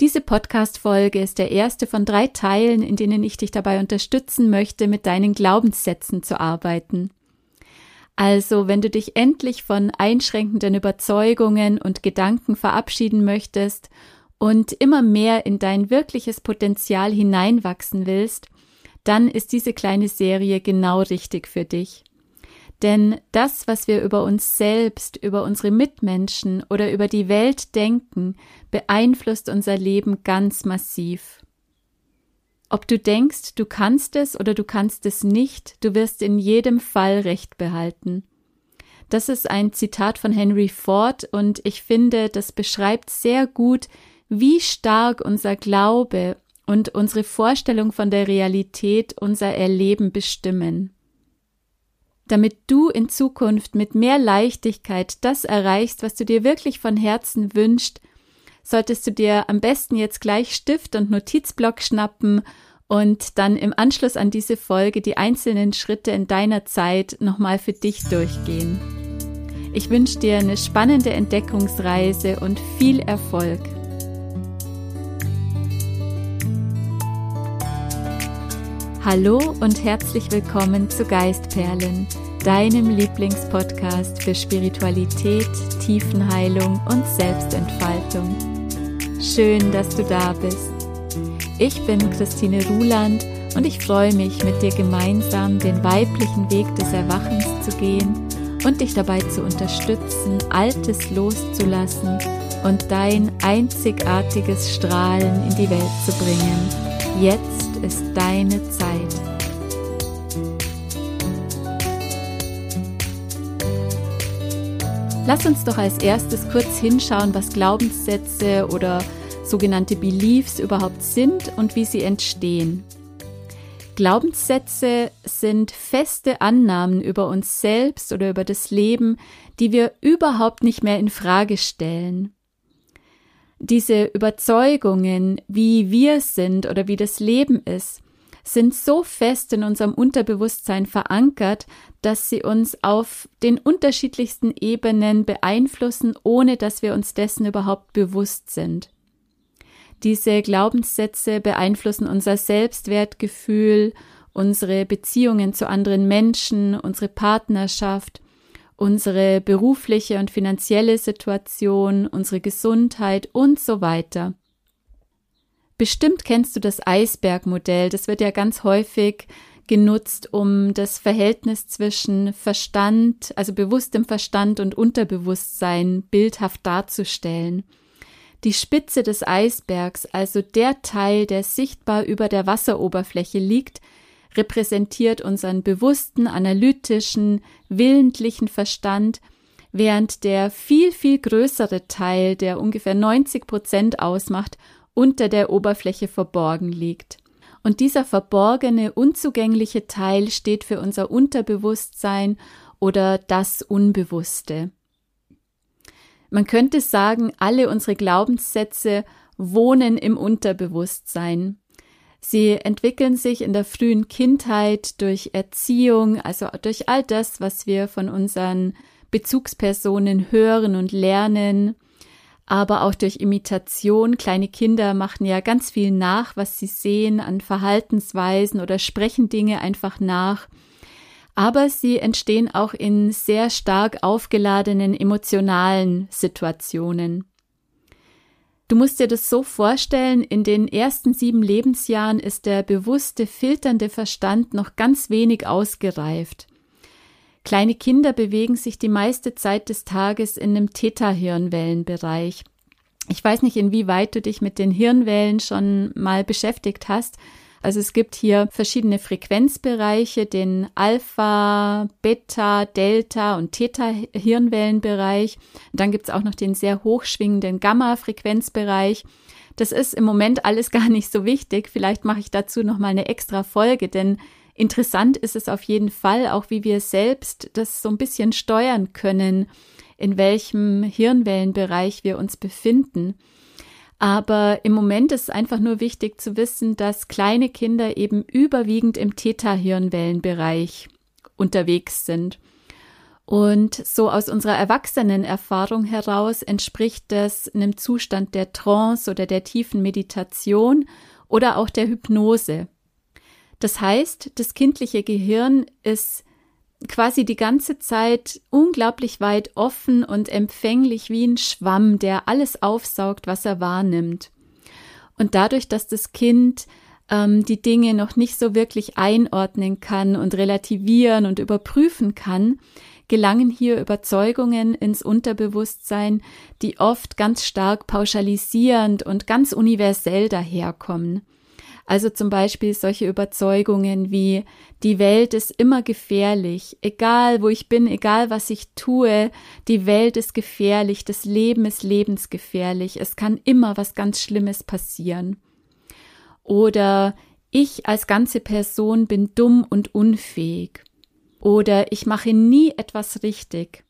Diese Podcast-Folge ist der erste von drei Teilen, in denen ich dich dabei unterstützen möchte, mit deinen Glaubenssätzen zu arbeiten. Also, wenn du dich endlich von einschränkenden Überzeugungen und Gedanken verabschieden möchtest und immer mehr in dein wirkliches Potenzial hineinwachsen willst, dann ist diese kleine Serie genau richtig für dich. Denn das, was wir über uns selbst, über unsere Mitmenschen oder über die Welt denken, beeinflusst unser Leben ganz massiv. Ob du denkst, du kannst es oder du kannst es nicht, du wirst in jedem Fall Recht behalten. Das ist ein Zitat von Henry Ford und ich finde, das beschreibt sehr gut, wie stark unser Glaube und unsere Vorstellung von der Realität unser Erleben bestimmen damit du in Zukunft mit mehr Leichtigkeit das erreichst, was du dir wirklich von Herzen wünschst, solltest du dir am besten jetzt gleich Stift und Notizblock schnappen und dann im Anschluss an diese Folge die einzelnen Schritte in deiner Zeit nochmal für dich durchgehen. Ich wünsche dir eine spannende Entdeckungsreise und viel Erfolg. Hallo und herzlich willkommen zu Geistperlen, deinem Lieblingspodcast für Spiritualität, Tiefenheilung und Selbstentfaltung. Schön, dass du da bist. Ich bin Christine Ruland und ich freue mich, mit dir gemeinsam den weiblichen Weg des Erwachens zu gehen und dich dabei zu unterstützen, Altes loszulassen und dein einzigartiges Strahlen in die Welt zu bringen. Jetzt ist deine Zeit. Lass uns doch als erstes kurz hinschauen, was Glaubenssätze oder sogenannte Beliefs überhaupt sind und wie sie entstehen. Glaubenssätze sind feste Annahmen über uns selbst oder über das Leben, die wir überhaupt nicht mehr in Frage stellen diese Überzeugungen, wie wir sind oder wie das Leben ist, sind so fest in unserem Unterbewusstsein verankert, dass sie uns auf den unterschiedlichsten Ebenen beeinflussen, ohne dass wir uns dessen überhaupt bewusst sind. Diese Glaubenssätze beeinflussen unser Selbstwertgefühl, unsere Beziehungen zu anderen Menschen, unsere Partnerschaft, unsere berufliche und finanzielle Situation, unsere Gesundheit und so weiter. Bestimmt kennst du das Eisbergmodell, das wird ja ganz häufig genutzt, um das Verhältnis zwischen Verstand, also bewusstem Verstand und Unterbewusstsein bildhaft darzustellen. Die Spitze des Eisbergs, also der Teil, der sichtbar über der Wasseroberfläche liegt, repräsentiert unseren bewussten, analytischen, willentlichen Verstand, während der viel, viel größere Teil, der ungefähr 90 Prozent ausmacht, unter der Oberfläche verborgen liegt. Und dieser verborgene, unzugängliche Teil steht für unser Unterbewusstsein oder das Unbewusste. Man könnte sagen, alle unsere Glaubenssätze wohnen im Unterbewusstsein. Sie entwickeln sich in der frühen Kindheit durch Erziehung, also durch all das, was wir von unseren Bezugspersonen hören und lernen, aber auch durch Imitation. Kleine Kinder machen ja ganz viel nach, was sie sehen an Verhaltensweisen oder sprechen Dinge einfach nach. Aber sie entstehen auch in sehr stark aufgeladenen emotionalen Situationen. Du musst dir das so vorstellen, in den ersten sieben Lebensjahren ist der bewusste, filternde Verstand noch ganz wenig ausgereift. Kleine Kinder bewegen sich die meiste Zeit des Tages in einem Theta-Hirnwellenbereich. Ich weiß nicht, inwieweit du dich mit den Hirnwellen schon mal beschäftigt hast, also es gibt hier verschiedene Frequenzbereiche, den Alpha, Beta, Delta und Theta-Hirnwellenbereich. Dann gibt es auch noch den sehr hochschwingenden Gamma-Frequenzbereich. Das ist im Moment alles gar nicht so wichtig. Vielleicht mache ich dazu noch mal eine extra Folge, denn interessant ist es auf jeden Fall auch, wie wir selbst das so ein bisschen steuern können, in welchem Hirnwellenbereich wir uns befinden. Aber im Moment ist es einfach nur wichtig zu wissen, dass kleine Kinder eben überwiegend im Theta-Hirnwellenbereich unterwegs sind. Und so aus unserer Erwachsenenerfahrung heraus entspricht das einem Zustand der Trance oder der tiefen Meditation oder auch der Hypnose. Das heißt, das kindliche Gehirn ist quasi die ganze Zeit unglaublich weit offen und empfänglich wie ein Schwamm, der alles aufsaugt, was er wahrnimmt. Und dadurch, dass das Kind ähm, die Dinge noch nicht so wirklich einordnen kann und relativieren und überprüfen kann, gelangen hier Überzeugungen ins Unterbewusstsein, die oft ganz stark pauschalisierend und ganz universell daherkommen. Also zum Beispiel solche Überzeugungen wie die Welt ist immer gefährlich, egal wo ich bin, egal was ich tue, die Welt ist gefährlich, das Leben ist lebensgefährlich, es kann immer was ganz Schlimmes passieren. Oder ich als ganze Person bin dumm und unfähig. Oder ich mache nie etwas richtig.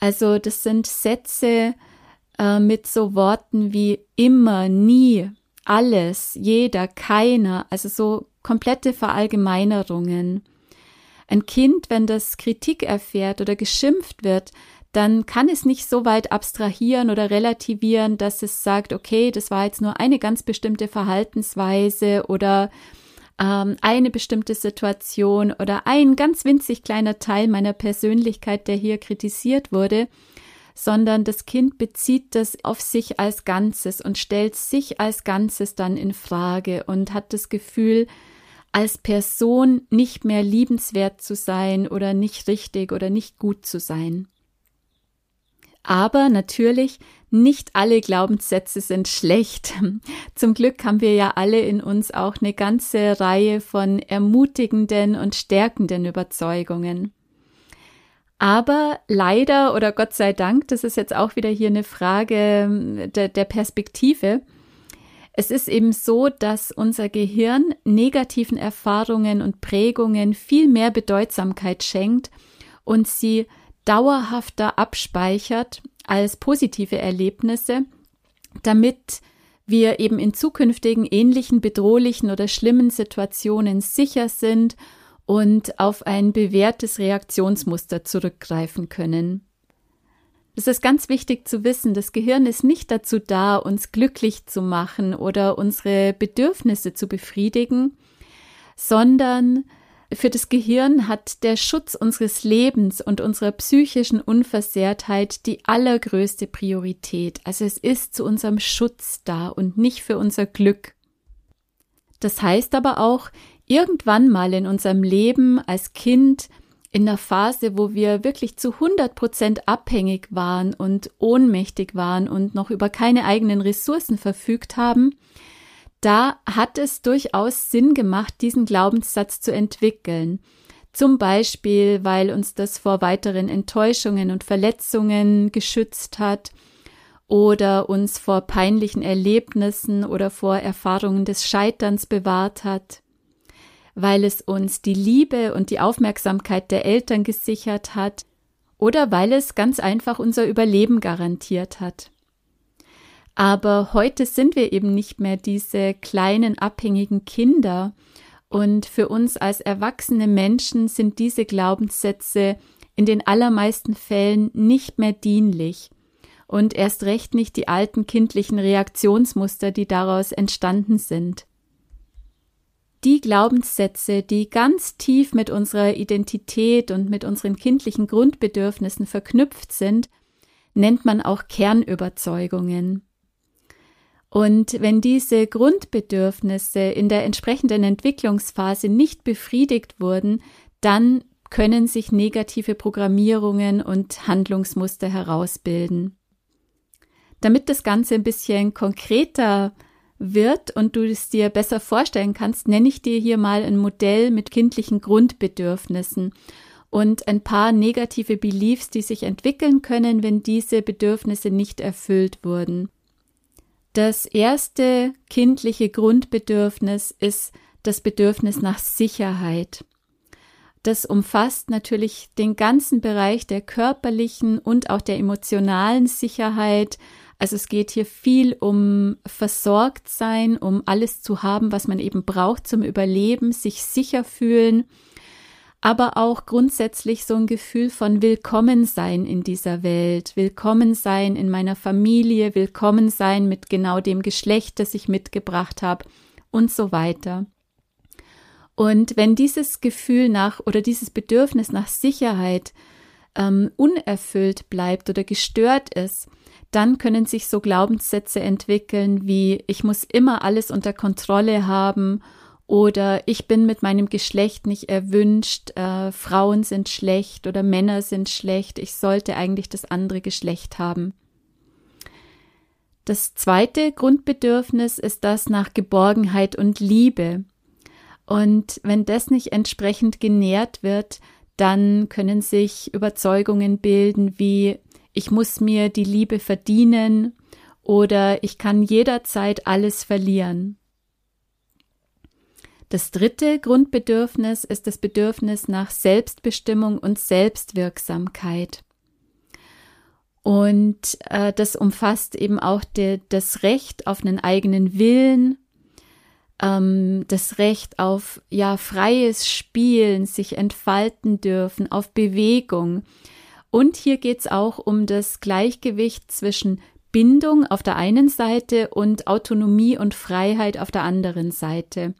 Also das sind Sätze äh, mit so Worten wie immer, nie, alles, jeder, keiner, also so komplette Verallgemeinerungen. Ein Kind, wenn das Kritik erfährt oder geschimpft wird, dann kann es nicht so weit abstrahieren oder relativieren, dass es sagt, okay, das war jetzt nur eine ganz bestimmte Verhaltensweise oder ähm, eine bestimmte Situation oder ein ganz winzig kleiner Teil meiner Persönlichkeit, der hier kritisiert wurde, sondern das Kind bezieht das auf sich als Ganzes und stellt sich als Ganzes dann in Frage und hat das Gefühl, als Person nicht mehr liebenswert zu sein oder nicht richtig oder nicht gut zu sein. Aber natürlich, nicht alle Glaubenssätze sind schlecht. Zum Glück haben wir ja alle in uns auch eine ganze Reihe von ermutigenden und stärkenden Überzeugungen. Aber leider oder Gott sei Dank, das ist jetzt auch wieder hier eine Frage ähm, der, der Perspektive. Es ist eben so, dass unser Gehirn negativen Erfahrungen und Prägungen viel mehr Bedeutsamkeit schenkt und sie dauerhafter abspeichert als positive Erlebnisse, damit wir eben in zukünftigen ähnlichen bedrohlichen oder schlimmen Situationen sicher sind und auf ein bewährtes Reaktionsmuster zurückgreifen können. Es ist ganz wichtig zu wissen, das Gehirn ist nicht dazu da, uns glücklich zu machen oder unsere Bedürfnisse zu befriedigen, sondern für das Gehirn hat der Schutz unseres Lebens und unserer psychischen Unversehrtheit die allergrößte Priorität. Also es ist zu unserem Schutz da und nicht für unser Glück. Das heißt aber auch, irgendwann mal in unserem Leben als Kind in der Phase, wo wir wirklich zu 100 Prozent abhängig waren und ohnmächtig waren und noch über keine eigenen Ressourcen verfügt haben, da hat es durchaus Sinn gemacht, diesen Glaubenssatz zu entwickeln. Zum Beispiel, weil uns das vor weiteren Enttäuschungen und Verletzungen geschützt hat oder uns vor peinlichen Erlebnissen oder vor Erfahrungen des Scheiterns bewahrt hat weil es uns die Liebe und die Aufmerksamkeit der Eltern gesichert hat oder weil es ganz einfach unser Überleben garantiert hat. Aber heute sind wir eben nicht mehr diese kleinen abhängigen Kinder und für uns als erwachsene Menschen sind diese Glaubenssätze in den allermeisten Fällen nicht mehr dienlich und erst recht nicht die alten kindlichen Reaktionsmuster, die daraus entstanden sind die Glaubenssätze, die ganz tief mit unserer Identität und mit unseren kindlichen Grundbedürfnissen verknüpft sind, nennt man auch Kernüberzeugungen. Und wenn diese Grundbedürfnisse in der entsprechenden Entwicklungsphase nicht befriedigt wurden, dann können sich negative Programmierungen und Handlungsmuster herausbilden. Damit das Ganze ein bisschen konkreter wird und du es dir besser vorstellen kannst, nenne ich dir hier mal ein Modell mit kindlichen Grundbedürfnissen und ein paar negative Beliefs, die sich entwickeln können, wenn diese Bedürfnisse nicht erfüllt wurden. Das erste kindliche Grundbedürfnis ist das Bedürfnis nach Sicherheit. Das umfasst natürlich den ganzen Bereich der körperlichen und auch der emotionalen Sicherheit, also es geht hier viel um versorgt sein, um alles zu haben, was man eben braucht zum Überleben, sich sicher fühlen. aber auch grundsätzlich so ein Gefühl von Willkommensein in dieser Welt, Willkommensein in meiner Familie, Willkommensein mit genau dem Geschlecht, das ich mitgebracht habe und so weiter. Und wenn dieses Gefühl nach oder dieses Bedürfnis nach Sicherheit ähm, unerfüllt bleibt oder gestört ist, dann können sich so Glaubenssätze entwickeln wie ich muss immer alles unter Kontrolle haben oder ich bin mit meinem Geschlecht nicht erwünscht, äh, Frauen sind schlecht oder Männer sind schlecht, ich sollte eigentlich das andere Geschlecht haben. Das zweite Grundbedürfnis ist das nach Geborgenheit und Liebe. Und wenn das nicht entsprechend genährt wird, dann können sich Überzeugungen bilden wie ich muss mir die Liebe verdienen oder ich kann jederzeit alles verlieren. Das dritte Grundbedürfnis ist das Bedürfnis nach Selbstbestimmung und Selbstwirksamkeit. Und äh, das umfasst eben auch de, das Recht auf einen eigenen Willen, ähm, das Recht auf ja freies Spielen, sich entfalten dürfen, auf Bewegung. Und hier geht es auch um das Gleichgewicht zwischen Bindung auf der einen Seite und Autonomie und Freiheit auf der anderen Seite.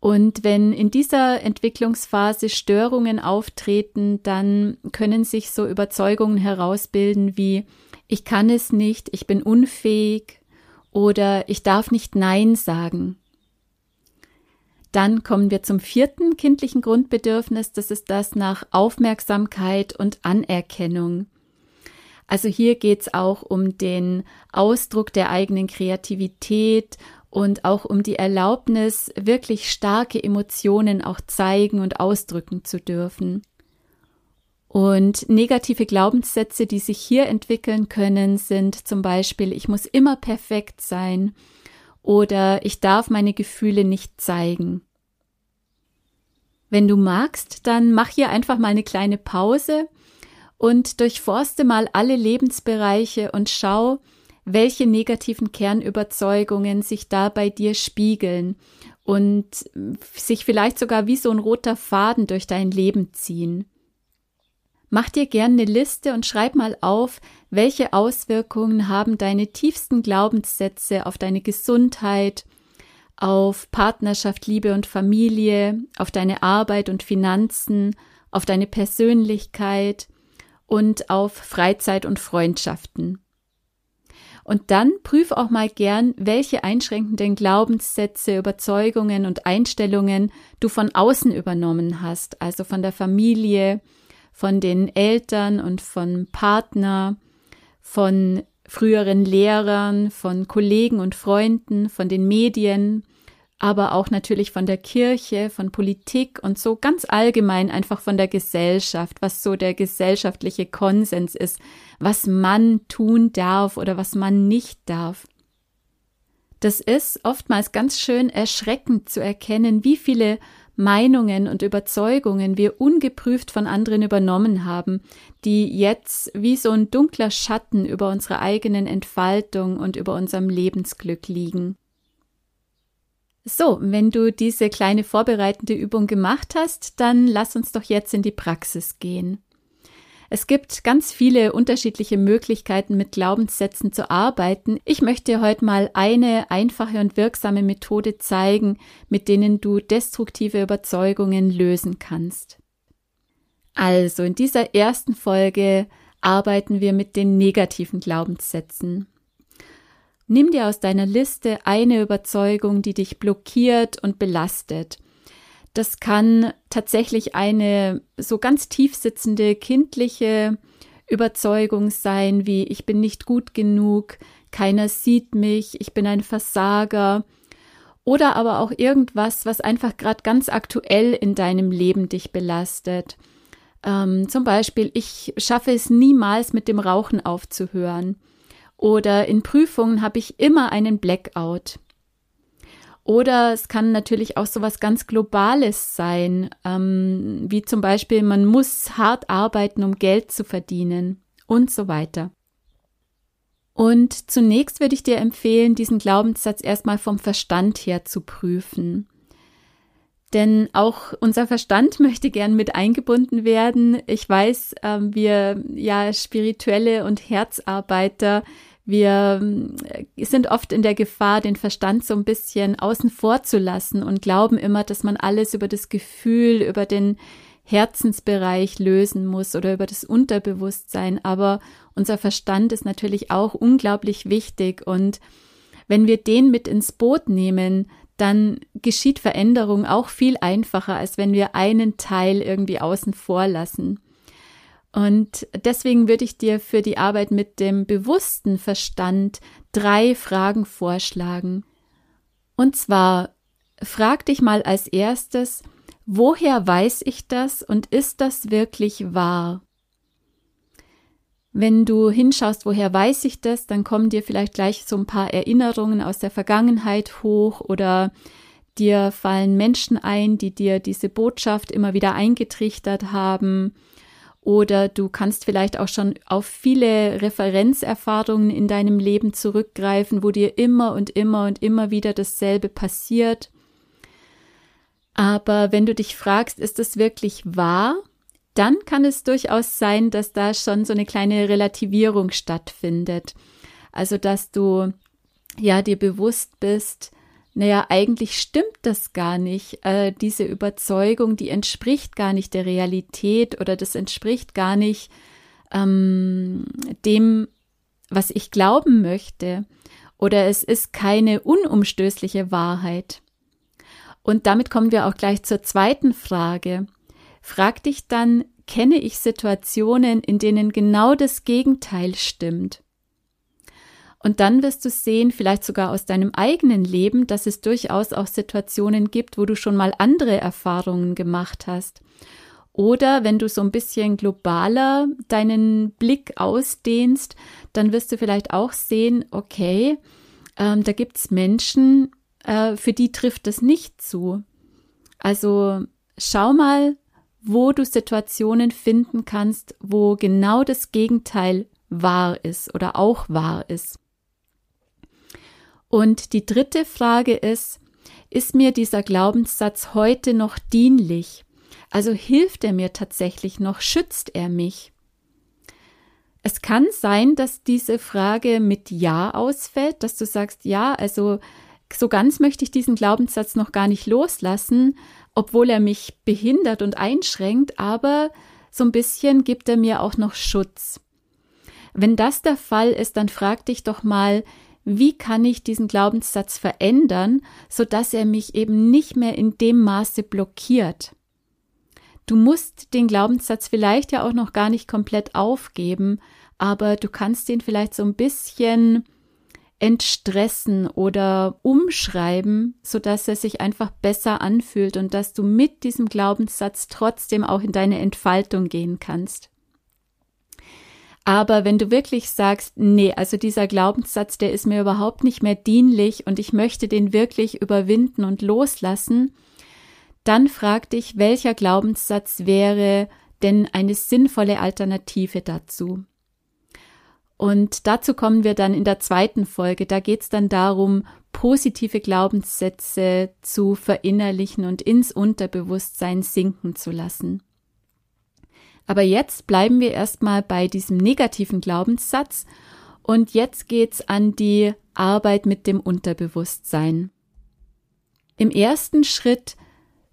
Und wenn in dieser Entwicklungsphase Störungen auftreten, dann können sich so Überzeugungen herausbilden wie ich kann es nicht, ich bin unfähig oder ich darf nicht Nein sagen. Dann kommen wir zum vierten kindlichen Grundbedürfnis, das ist das nach Aufmerksamkeit und Anerkennung. Also hier geht es auch um den Ausdruck der eigenen Kreativität und auch um die Erlaubnis, wirklich starke Emotionen auch zeigen und ausdrücken zu dürfen. Und negative Glaubenssätze, die sich hier entwickeln können, sind zum Beispiel, ich muss immer perfekt sein oder ich darf meine Gefühle nicht zeigen. Wenn du magst, dann mach hier einfach mal eine kleine Pause und durchforste mal alle Lebensbereiche und schau, welche negativen Kernüberzeugungen sich da bei dir spiegeln und sich vielleicht sogar wie so ein roter Faden durch dein Leben ziehen. Mach dir gern eine Liste und schreib mal auf, welche Auswirkungen haben deine tiefsten Glaubenssätze auf deine Gesundheit, auf Partnerschaft, Liebe und Familie, auf deine Arbeit und Finanzen, auf deine Persönlichkeit und auf Freizeit und Freundschaften. Und dann prüf auch mal gern, welche einschränkenden Glaubenssätze, Überzeugungen und Einstellungen du von außen übernommen hast, also von der Familie, von den Eltern und von Partner, von früheren Lehrern, von Kollegen und Freunden, von den Medien, aber auch natürlich von der Kirche, von Politik und so ganz allgemein einfach von der Gesellschaft, was so der gesellschaftliche Konsens ist, was man tun darf oder was man nicht darf. Das ist oftmals ganz schön erschreckend zu erkennen, wie viele Meinungen und Überzeugungen wir ungeprüft von anderen übernommen haben, die jetzt wie so ein dunkler Schatten über unserer eigenen Entfaltung und über unserem Lebensglück liegen. So, wenn du diese kleine vorbereitende Übung gemacht hast, dann lass uns doch jetzt in die Praxis gehen. Es gibt ganz viele unterschiedliche Möglichkeiten, mit Glaubenssätzen zu arbeiten. Ich möchte heute mal eine einfache und wirksame Methode zeigen, mit denen du destruktive Überzeugungen lösen kannst. Also, in dieser ersten Folge arbeiten wir mit den negativen Glaubenssätzen. Nimm dir aus deiner Liste eine Überzeugung, die dich blockiert und belastet. Das kann tatsächlich eine so ganz tief sitzende kindliche Überzeugung sein, wie ich bin nicht gut genug, keiner sieht mich, ich bin ein Versager. Oder aber auch irgendwas, was einfach gerade ganz aktuell in deinem Leben dich belastet. Ähm, zum Beispiel, ich schaffe es niemals mit dem Rauchen aufzuhören. Oder in Prüfungen habe ich immer einen Blackout. Oder es kann natürlich auch so was ganz Globales sein, ähm, wie zum Beispiel, man muss hart arbeiten, um Geld zu verdienen und so weiter. Und zunächst würde ich dir empfehlen, diesen Glaubenssatz erstmal vom Verstand her zu prüfen. Denn auch unser Verstand möchte gern mit eingebunden werden. Ich weiß, äh, wir ja spirituelle und Herzarbeiter, wir äh, sind oft in der Gefahr, den Verstand so ein bisschen außen vor zu lassen und glauben immer, dass man alles über das Gefühl, über den Herzensbereich lösen muss oder über das Unterbewusstsein. Aber unser Verstand ist natürlich auch unglaublich wichtig und wenn wir den mit ins Boot nehmen, dann geschieht Veränderung auch viel einfacher, als wenn wir einen Teil irgendwie außen vor lassen. Und deswegen würde ich dir für die Arbeit mit dem bewussten Verstand drei Fragen vorschlagen. Und zwar, frag dich mal als erstes, woher weiß ich das und ist das wirklich wahr? Wenn du hinschaust, woher weiß ich das, dann kommen dir vielleicht gleich so ein paar Erinnerungen aus der Vergangenheit hoch oder dir fallen Menschen ein, die dir diese Botschaft immer wieder eingetrichtert haben oder du kannst vielleicht auch schon auf viele Referenzerfahrungen in deinem Leben zurückgreifen, wo dir immer und immer und immer wieder dasselbe passiert. Aber wenn du dich fragst, ist das wirklich wahr? Dann kann es durchaus sein, dass da schon so eine kleine Relativierung stattfindet. Also, dass du ja dir bewusst bist, naja, eigentlich stimmt das gar nicht. Äh, diese Überzeugung, die entspricht gar nicht der Realität oder das entspricht gar nicht ähm, dem, was ich glauben möchte. Oder es ist keine unumstößliche Wahrheit. Und damit kommen wir auch gleich zur zweiten Frage. Frag dich dann, kenne ich Situationen, in denen genau das Gegenteil stimmt? Und dann wirst du sehen, vielleicht sogar aus deinem eigenen Leben, dass es durchaus auch Situationen gibt, wo du schon mal andere Erfahrungen gemacht hast. Oder wenn du so ein bisschen globaler deinen Blick ausdehnst, dann wirst du vielleicht auch sehen, okay, ähm, da gibt's Menschen, äh, für die trifft es nicht zu. Also schau mal, wo du Situationen finden kannst, wo genau das Gegenteil wahr ist oder auch wahr ist. Und die dritte Frage ist, ist mir dieser Glaubenssatz heute noch dienlich? Also hilft er mir tatsächlich noch? Schützt er mich? Es kann sein, dass diese Frage mit Ja ausfällt, dass du sagst, ja, also so ganz möchte ich diesen Glaubenssatz noch gar nicht loslassen, obwohl er mich behindert und einschränkt, aber so ein bisschen gibt er mir auch noch Schutz. Wenn das der Fall ist, dann frag dich doch mal, wie kann ich diesen Glaubenssatz verändern, so dass er mich eben nicht mehr in dem Maße blockiert. Du musst den Glaubenssatz vielleicht ja auch noch gar nicht komplett aufgeben, aber du kannst ihn vielleicht so ein bisschen entstressen oder umschreiben, so dass er sich einfach besser anfühlt und dass du mit diesem Glaubenssatz trotzdem auch in deine Entfaltung gehen kannst. Aber wenn du wirklich sagst, nee, also dieser Glaubenssatz, der ist mir überhaupt nicht mehr dienlich und ich möchte den wirklich überwinden und loslassen, dann frag dich, welcher Glaubenssatz wäre denn eine sinnvolle Alternative dazu? Und dazu kommen wir dann in der zweiten Folge. Da geht es dann darum, positive Glaubenssätze zu verinnerlichen und ins Unterbewusstsein sinken zu lassen. Aber jetzt bleiben wir erstmal bei diesem negativen Glaubenssatz und jetzt geht's an die Arbeit mit dem Unterbewusstsein. Im ersten Schritt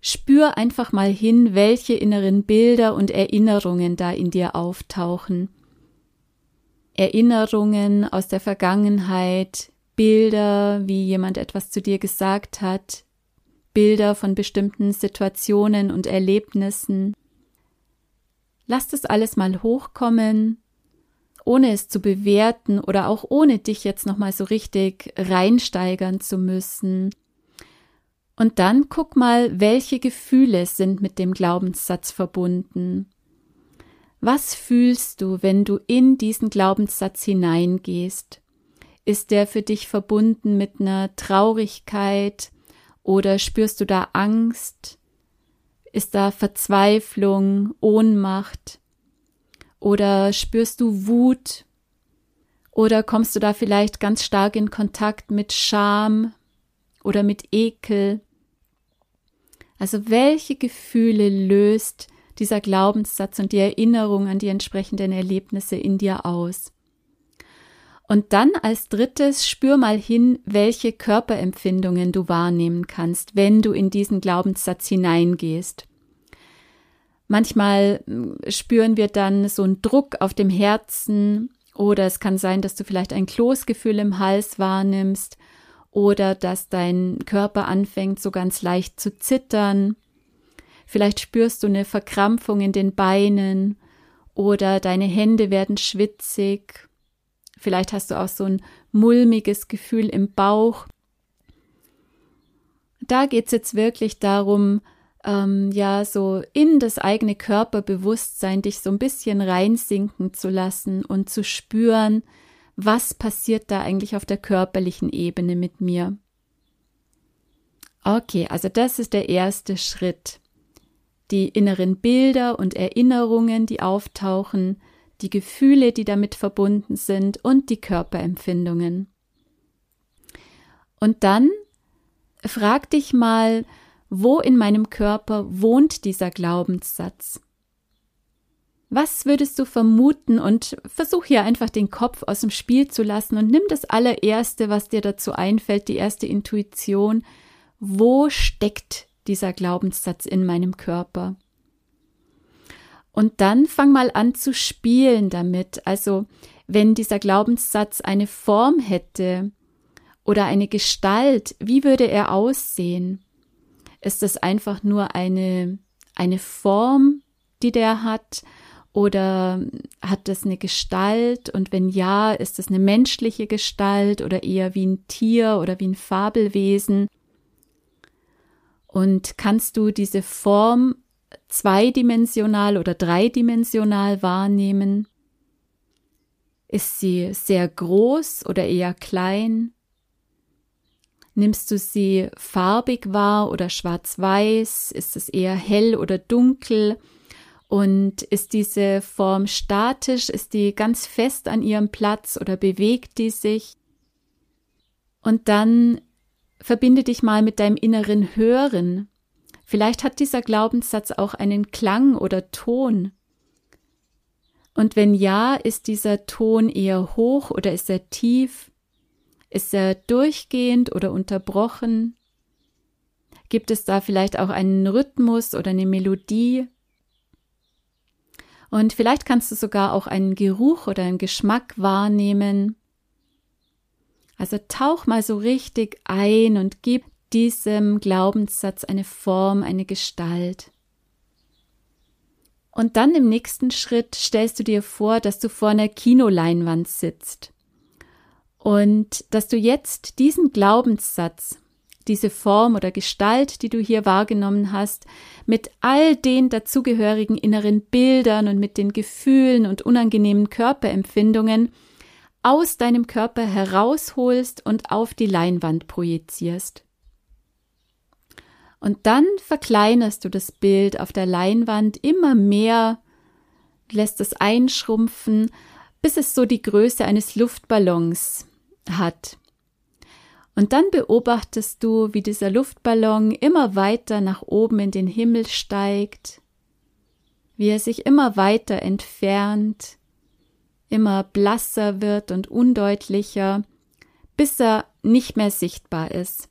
spür einfach mal hin, welche inneren Bilder und Erinnerungen da in dir auftauchen. Erinnerungen aus der Vergangenheit, Bilder, wie jemand etwas zu dir gesagt hat, Bilder von bestimmten Situationen und Erlebnissen. Lass das alles mal hochkommen, ohne es zu bewerten oder auch ohne dich jetzt nochmal so richtig reinsteigern zu müssen. Und dann guck mal, welche Gefühle sind mit dem Glaubenssatz verbunden. Was fühlst du, wenn du in diesen Glaubenssatz hineingehst? Ist der für dich verbunden mit einer Traurigkeit oder spürst du da Angst? Ist da Verzweiflung, Ohnmacht? Oder spürst du Wut? Oder kommst du da vielleicht ganz stark in Kontakt mit Scham oder mit Ekel? Also welche Gefühle löst dieser Glaubenssatz und die Erinnerung an die entsprechenden Erlebnisse in dir aus? Und dann als drittes spür mal hin, welche Körperempfindungen du wahrnehmen kannst, wenn du in diesen Glaubenssatz hineingehst. Manchmal hm, spüren wir dann so einen Druck auf dem Herzen oder es kann sein, dass du vielleicht ein Kloßgefühl im Hals wahrnimmst oder dass dein Körper anfängt so ganz leicht zu zittern. Vielleicht spürst du eine Verkrampfung in den Beinen oder deine Hände werden schwitzig. Vielleicht hast du auch so ein mulmiges Gefühl im Bauch. Da geht es jetzt wirklich darum, ähm, ja, so in das eigene Körperbewusstsein dich so ein bisschen reinsinken zu lassen und zu spüren, was passiert da eigentlich auf der körperlichen Ebene mit mir. Okay, also das ist der erste Schritt. Die inneren Bilder und Erinnerungen, die auftauchen, die Gefühle, die damit verbunden sind und die Körperempfindungen. Und dann frag dich mal, wo in meinem Körper wohnt dieser Glaubenssatz? Was würdest du vermuten und versuch hier einfach den Kopf aus dem Spiel zu lassen und nimm das allererste, was dir dazu einfällt, die erste Intuition. Wo steckt dieser Glaubenssatz in meinem Körper? Und dann fang mal an zu spielen damit. Also, wenn dieser Glaubenssatz eine Form hätte oder eine Gestalt, wie würde er aussehen? Ist das einfach nur eine, eine Form, die der hat? Oder hat das eine Gestalt? Und wenn ja, ist das eine menschliche Gestalt oder eher wie ein Tier oder wie ein Fabelwesen? Und kannst du diese Form zweidimensional oder dreidimensional wahrnehmen? Ist sie sehr groß oder eher klein? Nimmst du sie farbig wahr oder schwarz-weiß? Ist es eher hell oder dunkel? Und ist diese Form statisch? Ist die ganz fest an ihrem Platz oder bewegt die sich? Und dann verbinde dich mal mit deinem inneren Hören. Vielleicht hat dieser Glaubenssatz auch einen Klang oder Ton. Und wenn ja, ist dieser Ton eher hoch oder ist er tief? Ist er durchgehend oder unterbrochen? Gibt es da vielleicht auch einen Rhythmus oder eine Melodie? Und vielleicht kannst du sogar auch einen Geruch oder einen Geschmack wahrnehmen. Also tauch mal so richtig ein und gib diesem Glaubenssatz eine Form, eine Gestalt. Und dann im nächsten Schritt stellst du dir vor, dass du vor einer Kinoleinwand sitzt und dass du jetzt diesen Glaubenssatz, diese Form oder Gestalt, die du hier wahrgenommen hast, mit all den dazugehörigen inneren Bildern und mit den Gefühlen und unangenehmen Körperempfindungen aus deinem Körper herausholst und auf die Leinwand projizierst. Und dann verkleinerst du das Bild auf der Leinwand immer mehr, lässt es einschrumpfen, bis es so die Größe eines Luftballons hat. Und dann beobachtest du, wie dieser Luftballon immer weiter nach oben in den Himmel steigt, wie er sich immer weiter entfernt, immer blasser wird und undeutlicher, bis er nicht mehr sichtbar ist.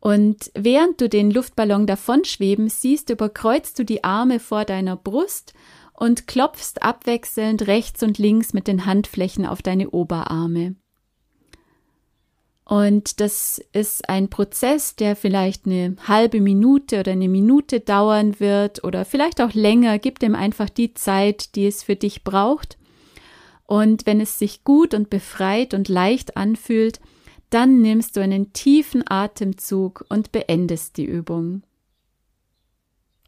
Und während du den Luftballon davonschweben siehst, überkreuzt du die Arme vor deiner Brust und klopfst abwechselnd rechts und links mit den Handflächen auf deine Oberarme. Und das ist ein Prozess, der vielleicht eine halbe Minute oder eine Minute dauern wird oder vielleicht auch länger. Gib dem einfach die Zeit, die es für dich braucht. Und wenn es sich gut und befreit und leicht anfühlt, dann nimmst du einen tiefen Atemzug und beendest die Übung.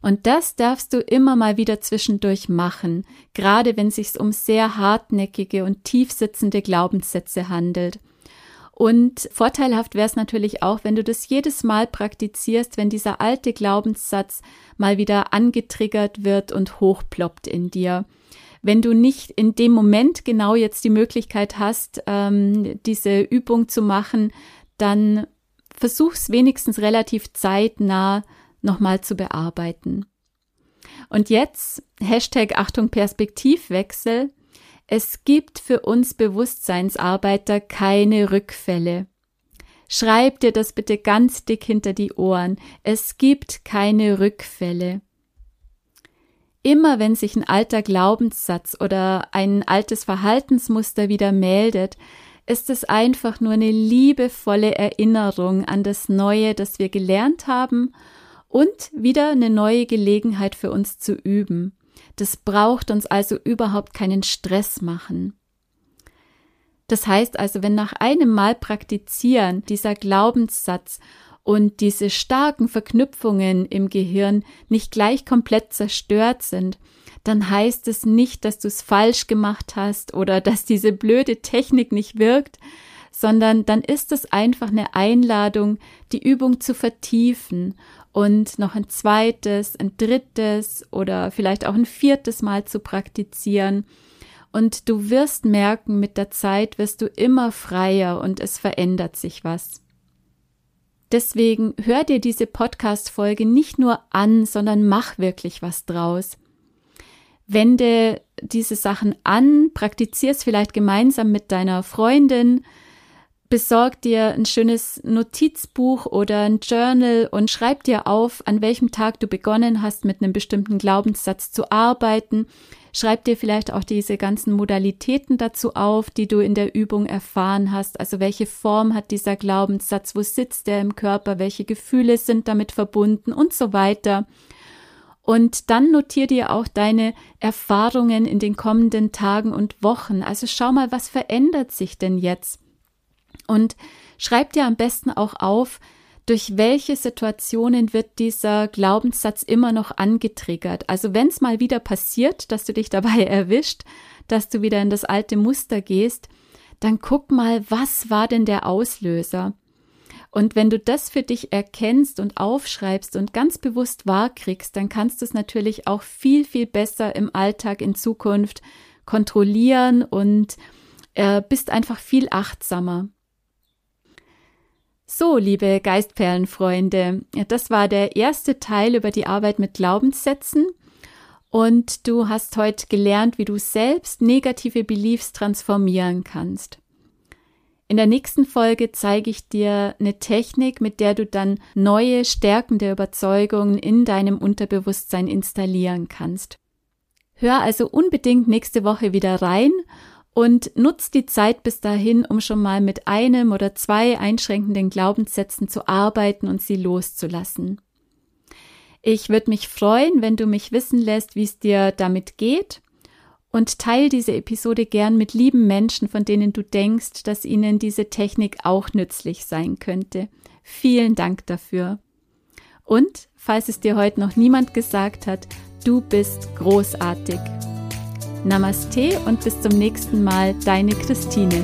Und das darfst du immer mal wieder zwischendurch machen, gerade wenn es sich um sehr hartnäckige und tiefsitzende Glaubenssätze handelt. Und vorteilhaft wäre es natürlich auch, wenn du das jedes Mal praktizierst, wenn dieser alte Glaubenssatz mal wieder angetriggert wird und hochploppt in dir. Wenn du nicht in dem Moment genau jetzt die Möglichkeit hast, ähm, diese Übung zu machen, dann versuch's wenigstens relativ zeitnah nochmal zu bearbeiten. Und jetzt, Hashtag Achtung Perspektivwechsel, es gibt für uns Bewusstseinsarbeiter keine Rückfälle. Schreib dir das bitte ganz dick hinter die Ohren. Es gibt keine Rückfälle. Immer wenn sich ein alter Glaubenssatz oder ein altes Verhaltensmuster wieder meldet, ist es einfach nur eine liebevolle Erinnerung an das Neue, das wir gelernt haben und wieder eine neue Gelegenheit für uns zu üben. Das braucht uns also überhaupt keinen Stress machen. Das heißt also, wenn nach einem Mal praktizieren dieser Glaubenssatz und diese starken Verknüpfungen im Gehirn nicht gleich komplett zerstört sind, dann heißt es nicht, dass du es falsch gemacht hast oder dass diese blöde Technik nicht wirkt, sondern dann ist es einfach eine Einladung, die Übung zu vertiefen und noch ein zweites, ein drittes oder vielleicht auch ein viertes Mal zu praktizieren. Und du wirst merken, mit der Zeit wirst du immer freier und es verändert sich was. Deswegen hör dir diese Podcast-Folge nicht nur an, sondern mach wirklich was draus. Wende diese Sachen an, praktizier es vielleicht gemeinsam mit deiner Freundin, besorg dir ein schönes Notizbuch oder ein Journal und schreib dir auf, an welchem Tag du begonnen hast, mit einem bestimmten Glaubenssatz zu arbeiten. Schreib dir vielleicht auch diese ganzen Modalitäten dazu auf, die du in der Übung erfahren hast. Also welche Form hat dieser Glaubenssatz? Wo sitzt er im Körper? Welche Gefühle sind damit verbunden und so weiter. Und dann notier dir auch deine Erfahrungen in den kommenden Tagen und Wochen. Also schau mal, was verändert sich denn jetzt? Und schreib dir am besten auch auf, durch welche Situationen wird dieser Glaubenssatz immer noch angetriggert. Also wenn es mal wieder passiert, dass du dich dabei erwischt, dass du wieder in das alte Muster gehst, dann guck mal, was war denn der Auslöser? Und wenn du das für dich erkennst und aufschreibst und ganz bewusst wahrkriegst, dann kannst du es natürlich auch viel, viel besser im Alltag in Zukunft kontrollieren und äh, bist einfach viel achtsamer. So, liebe Geistperlenfreunde, das war der erste Teil über die Arbeit mit Glaubenssätzen. Und du hast heute gelernt, wie du selbst negative Beliefs transformieren kannst. In der nächsten Folge zeige ich dir eine Technik, mit der du dann neue stärkende Überzeugungen in deinem Unterbewusstsein installieren kannst. Hör also unbedingt nächste Woche wieder rein und nutzt die Zeit bis dahin, um schon mal mit einem oder zwei einschränkenden Glaubenssätzen zu arbeiten und sie loszulassen. Ich würde mich freuen, wenn du mich wissen lässt, wie es dir damit geht und teil diese Episode gern mit lieben Menschen, von denen du denkst, dass ihnen diese Technik auch nützlich sein könnte. Vielen Dank dafür. Und, falls es dir heute noch niemand gesagt hat, du bist großartig. Namaste und bis zum nächsten Mal, deine Christine.